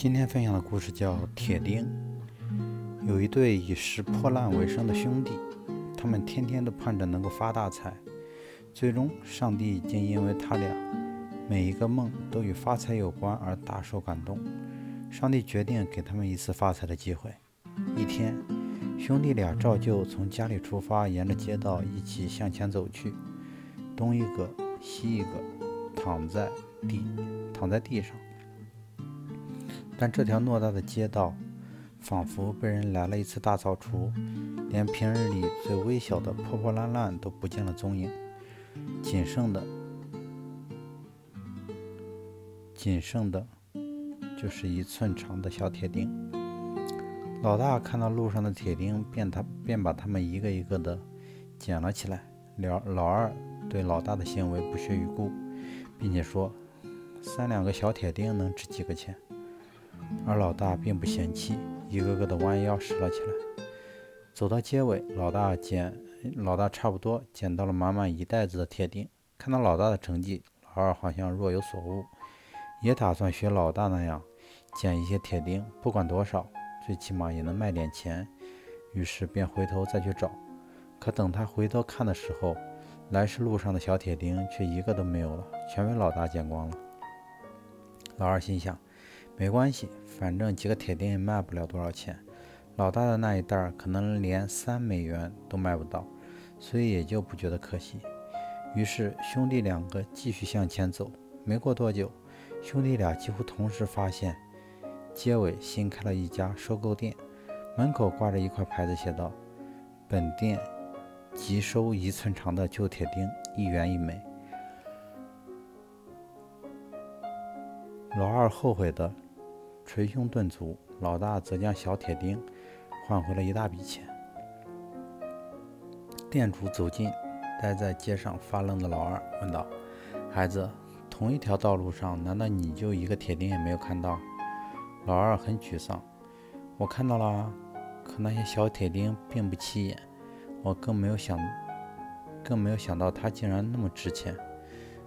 今天分享的故事叫《铁钉》。有一对以拾破烂为生的兄弟，他们天天都盼着能够发大财。最终，上帝竟因为他俩每一个梦都与发财有关而大受感动。上帝决定给他们一次发财的机会。一天，兄弟俩照旧从家里出发，沿着街道一起向前走去。东一个，西一个，躺在地，躺在地上。但这条偌大的街道，仿佛被人来了一次大扫除，连平日里最微小的破破烂烂都不见了踪影，仅剩的，仅剩的，就是一寸长的小铁钉。老大看到路上的铁钉，便他便把它们一个一个的捡了起来。老老二对老大的行为不屑一顾，并且说：“三两个小铁钉能值几个钱？”而老大并不嫌弃，一个个的弯腰拾了起来。走到街尾，老大捡，老大差不多捡到了满满一袋子的铁钉。看到老大的成绩，老二好像若有所悟，也打算学老大那样捡一些铁钉，不管多少，最起码也能卖点钱。于是便回头再去找。可等他回头看的时候，来时路上的小铁钉却一个都没有了，全被老大捡光了。老二心想。没关系，反正几个铁钉也卖不了多少钱。老大的那一袋可能连三美元都卖不到，所以也就不觉得可惜。于是兄弟两个继续向前走。没过多久，兄弟俩几乎同时发现，街尾新开了一家收购店，门口挂着一块牌子，写道：“本店即收一寸长的旧铁钉，一元一枚。”老二后悔的。捶胸顿足，老大则将小铁钉换回了一大笔钱。店主走近，待在街上发愣的老二问道：“孩子，同一条道路上，难道你就一个铁钉也没有看到？”老二很沮丧：“我看到了啊，可那些小铁钉并不起眼，我更没有想，更没有想到它竟然那么值钱。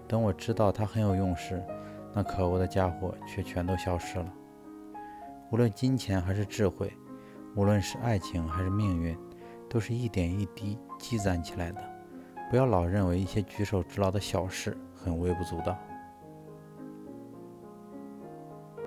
等我知道它很有用时，那可恶的家伙却全都消失了。”无论金钱还是智慧，无论是爱情还是命运，都是一点一滴积攒起来的。不要老认为一些举手之劳的小事很微不足道。